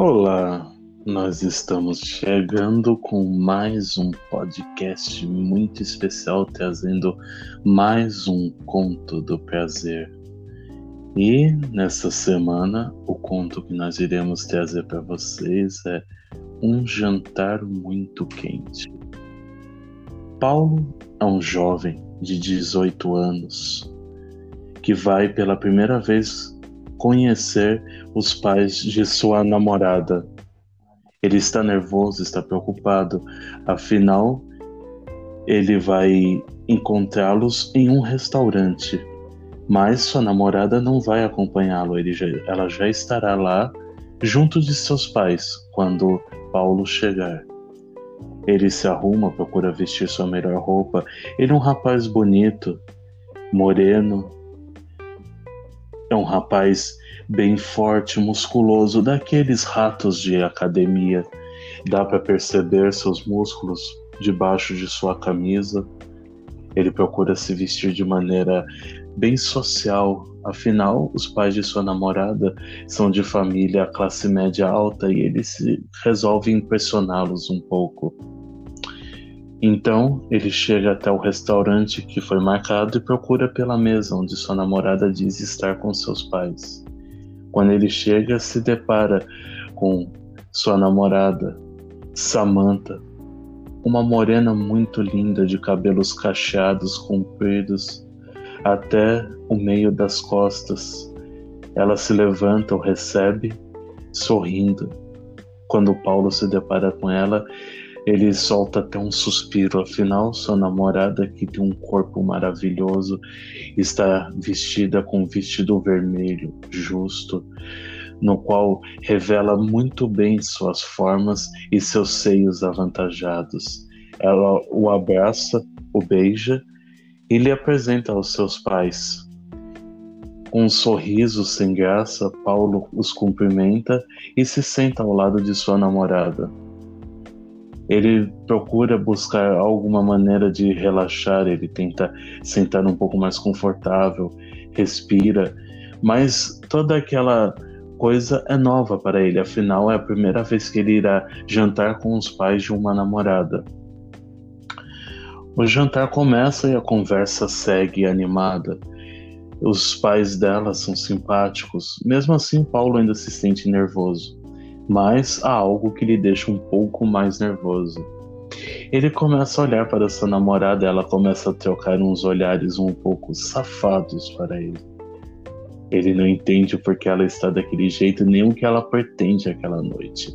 Olá, nós estamos chegando com mais um podcast muito especial, trazendo mais um conto do prazer. E nessa semana, o conto que nós iremos trazer para vocês é Um Jantar Muito Quente. Paulo é um jovem de 18 anos que vai pela primeira vez conhecer os pais de sua namorada. Ele está nervoso, está preocupado, afinal, ele vai encontrá-los em um restaurante, mas sua namorada não vai acompanhá-lo, ela já estará lá junto de seus pais quando Paulo chegar. Ele se arruma, procura vestir sua melhor roupa. Ele é um rapaz bonito, moreno, é um rapaz bem forte, musculoso, daqueles ratos de academia. Dá para perceber seus músculos debaixo de sua camisa. Ele procura se vestir de maneira bem social, afinal, os pais de sua namorada são de família classe média alta e ele se resolve impressioná-los um pouco. Então ele chega até o restaurante que foi marcado e procura pela mesa onde sua namorada diz estar com seus pais. Quando ele chega, se depara com sua namorada, Samantha, uma morena muito linda de cabelos cacheados compridos até o meio das costas. Ela se levanta, o recebe, sorrindo. Quando Paulo se depara com ela, ele solta até um suspiro, afinal, sua namorada, que tem um corpo maravilhoso, está vestida com um vestido vermelho, justo, no qual revela muito bem suas formas e seus seios avantajados. Ela o abraça, o beija e lhe apresenta aos seus pais. Com um sorriso sem graça, Paulo os cumprimenta e se senta ao lado de sua namorada. Ele procura buscar alguma maneira de relaxar, ele tenta sentar um pouco mais confortável, respira, mas toda aquela coisa é nova para ele, afinal é a primeira vez que ele irá jantar com os pais de uma namorada. O jantar começa e a conversa segue animada. Os pais dela são simpáticos, mesmo assim, Paulo ainda se sente nervoso mas há algo que lhe deixa um pouco mais nervoso. Ele começa a olhar para sua namorada e ela começa a trocar uns olhares um pouco safados para ele. Ele não entende porque ela está daquele jeito nem o que ela pretende aquela noite.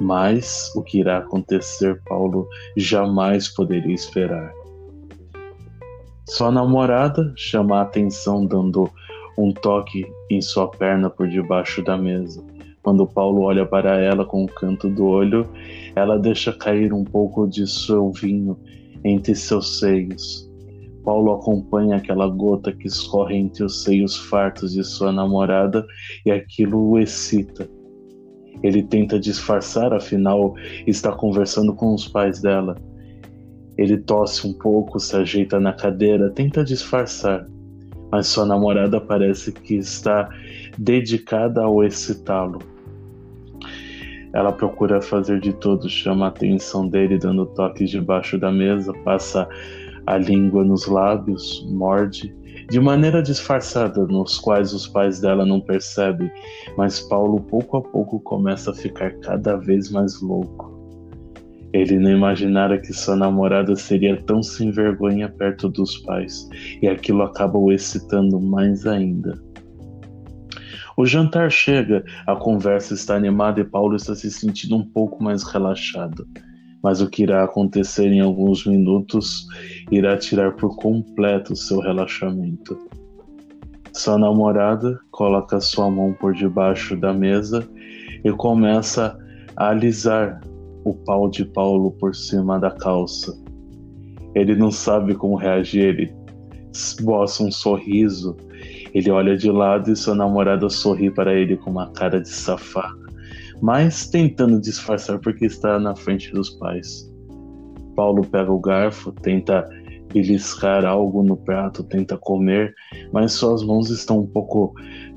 Mas o que irá acontecer, Paulo jamais poderia esperar. Sua namorada chama a atenção dando um toque em sua perna por debaixo da mesa. Quando Paulo olha para ela com o canto do olho, ela deixa cair um pouco de seu vinho entre seus seios. Paulo acompanha aquela gota que escorre entre os seios fartos de sua namorada e aquilo o excita. Ele tenta disfarçar, afinal, está conversando com os pais dela. Ele tosse um pouco, se ajeita na cadeira, tenta disfarçar, mas sua namorada parece que está dedicada ao excitá-lo. Ela procura fazer de tudo, chama a atenção dele, dando toques debaixo da mesa, passa a língua nos lábios, morde, de maneira disfarçada, nos quais os pais dela não percebem, mas Paulo pouco a pouco começa a ficar cada vez mais louco. Ele não imaginara que sua namorada seria tão sem vergonha perto dos pais, e aquilo acaba o excitando mais ainda. O jantar chega, a conversa está animada e Paulo está se sentindo um pouco mais relaxado. Mas o que irá acontecer em alguns minutos irá tirar por completo seu relaxamento. Sua namorada coloca sua mão por debaixo da mesa e começa a alisar o pau de Paulo por cima da calça. Ele não sabe como reagir, ele esboça um sorriso ele olha de lado e sua namorada sorri para ele com uma cara de safada, mas tentando disfarçar porque está na frente dos pais. Paulo pega o garfo, tenta beliscar algo no prato, tenta comer, mas suas mãos estão um pouco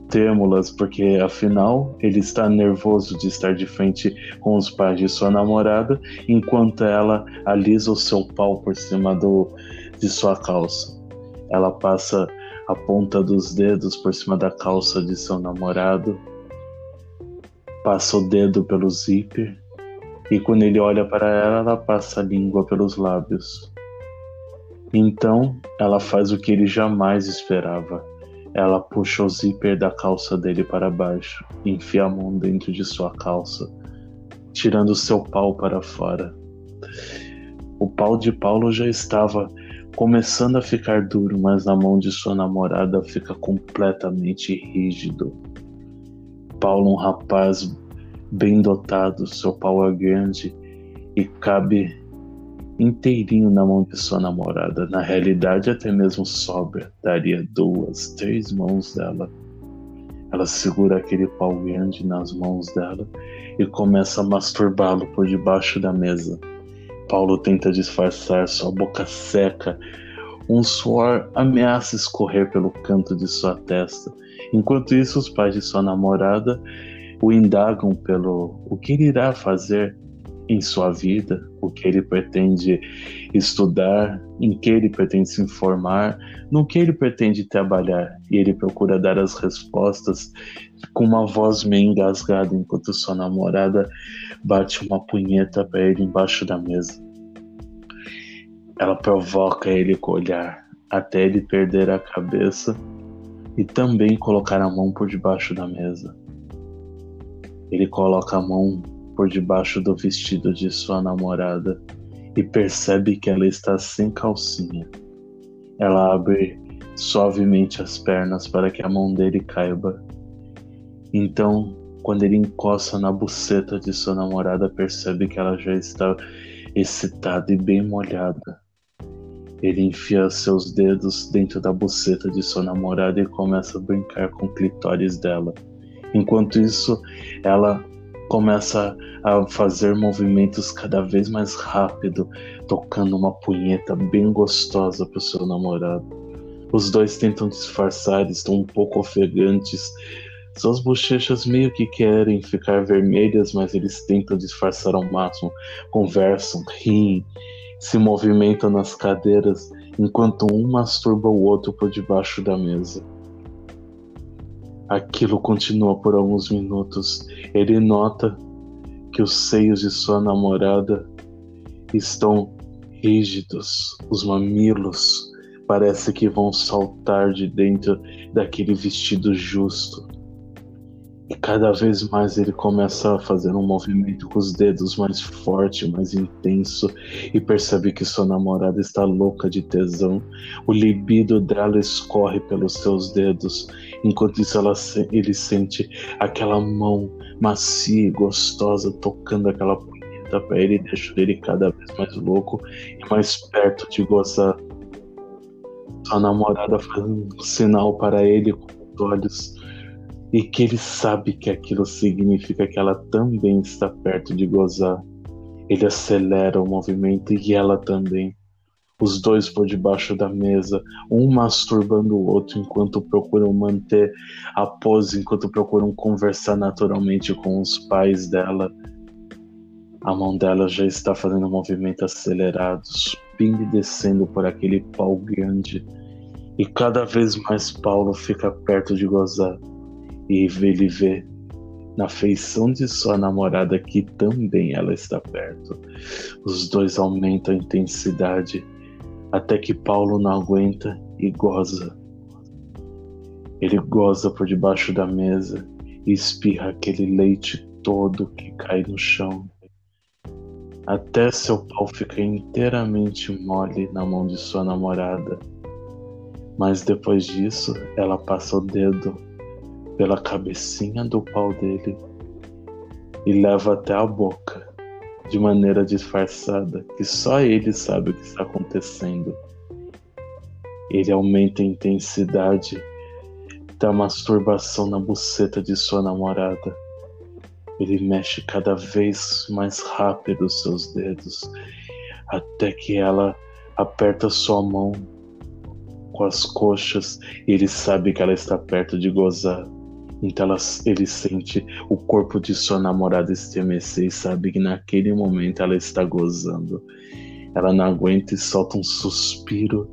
têmulas, porque afinal ele está nervoso de estar de frente com os pais de sua namorada, enquanto ela alisa o seu pau por cima do, de sua calça. Ela passa a ponta dos dedos por cima da calça de seu namorado, passa o dedo pelo zíper e quando ele olha para ela, ela passa a língua pelos lábios. Então ela faz o que ele jamais esperava. Ela puxa o zíper da calça dele para baixo, enfia a mão dentro de sua calça, tirando seu pau para fora. O pau de Paulo já estava começando a ficar duro, mas na mão de sua namorada fica completamente rígido. Paulo, um rapaz bem dotado, seu pau é grande e cabe inteirinho na mão de sua namorada. Na realidade, até mesmo sobra, daria duas, três mãos dela. Ela segura aquele pau grande nas mãos dela e começa a masturbá-lo por debaixo da mesa. Paulo tenta disfarçar, sua boca seca. Um suor ameaça escorrer pelo canto de sua testa. Enquanto isso, os pais de sua namorada o indagam pelo o que ele irá fazer em sua vida, o que ele pretende estudar, em que ele pretende se informar, no que ele pretende trabalhar. E ele procura dar as respostas com uma voz meio engasgada, enquanto sua namorada bate uma punheta para ele embaixo da mesa. Ela provoca ele com o olhar, até ele perder a cabeça e também colocar a mão por debaixo da mesa. Ele coloca a mão por debaixo do vestido de sua namorada e percebe que ela está sem calcinha. Ela abre suavemente as pernas para que a mão dele caiba. Então, quando ele encosta na buceta de sua namorada, percebe que ela já está excitada e bem molhada. Ele enfia seus dedos dentro da buceta de sua namorada e começa a brincar com o clitóris dela. Enquanto isso, ela começa a fazer movimentos cada vez mais rápido, tocando uma punheta bem gostosa para o seu namorado. Os dois tentam disfarçar, estão um pouco ofegantes. Suas bochechas meio que querem ficar vermelhas, mas eles tentam disfarçar ao máximo. Conversam, riem, se movimentam nas cadeiras, enquanto um masturba o outro por debaixo da mesa. Aquilo continua por alguns minutos. Ele nota que os seios de sua namorada estão rígidos, os mamilos parece que vão saltar de dentro daquele vestido justo. E cada vez mais ele começa a fazer um movimento com os dedos mais forte, mais intenso, e percebe que sua namorada está louca de tesão. O libido dela escorre pelos seus dedos, enquanto isso ela, ele sente aquela mão macia e gostosa tocando aquela punheta para ele, deixa ele cada vez mais louco e mais perto de gozar. Sua namorada faz um sinal para ele com os olhos e que ele sabe que aquilo significa que ela também está perto de gozar. Ele acelera o movimento e ela também. Os dois por debaixo da mesa, um masturbando o outro enquanto procuram manter a pose, enquanto procuram conversar naturalmente com os pais dela. A mão dela já está fazendo um movimento acelerado, subindo e descendo por aquele pau grande. E cada vez mais Paulo fica perto de gozar e ele vê na feição de sua namorada que também ela está perto. Os dois aumentam a intensidade até que Paulo não aguenta e goza. Ele goza por debaixo da mesa e espirra aquele leite todo que cai no chão. Até seu pau fica inteiramente mole na mão de sua namorada. Mas depois disso, ela passa o dedo pela cabecinha do pau dele e leva até a boca, de maneira disfarçada, que só ele sabe o que está acontecendo. Ele aumenta a intensidade da masturbação na buceta de sua namorada. Ele mexe cada vez mais rápido seus dedos, até que ela aperta sua mão com as coxas e ele sabe que ela está perto de gozar Então ela, ele sente o corpo de sua namorada estremecer e sabe que naquele momento ela está gozando. Ela não aguenta e solta um suspiro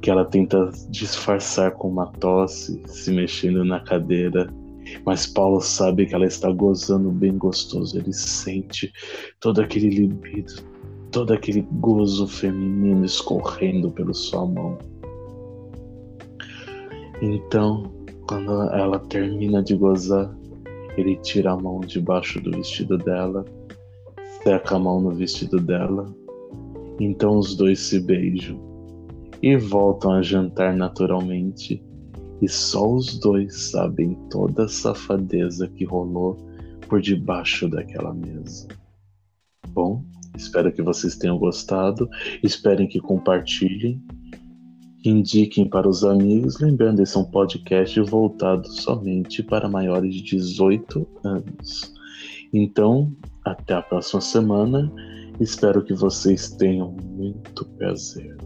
que ela tenta disfarçar com uma tosse, se mexendo na cadeira. Mas Paulo sabe que ela está gozando bem gostoso. Ele sente todo aquele libido, todo aquele gozo feminino escorrendo pela sua mão. Então, quando ela termina de gozar, ele tira a mão debaixo do vestido dela, seca a mão no vestido dela. Então os dois se beijam e voltam a jantar naturalmente. E só os dois sabem toda a safadeza que rolou por debaixo daquela mesa. Bom, espero que vocês tenham gostado. Esperem que compartilhem indiquem para os amigos, lembrando esse é um podcast voltado somente para maiores de 18 anos. Então, até a próxima semana. Espero que vocês tenham muito prazer.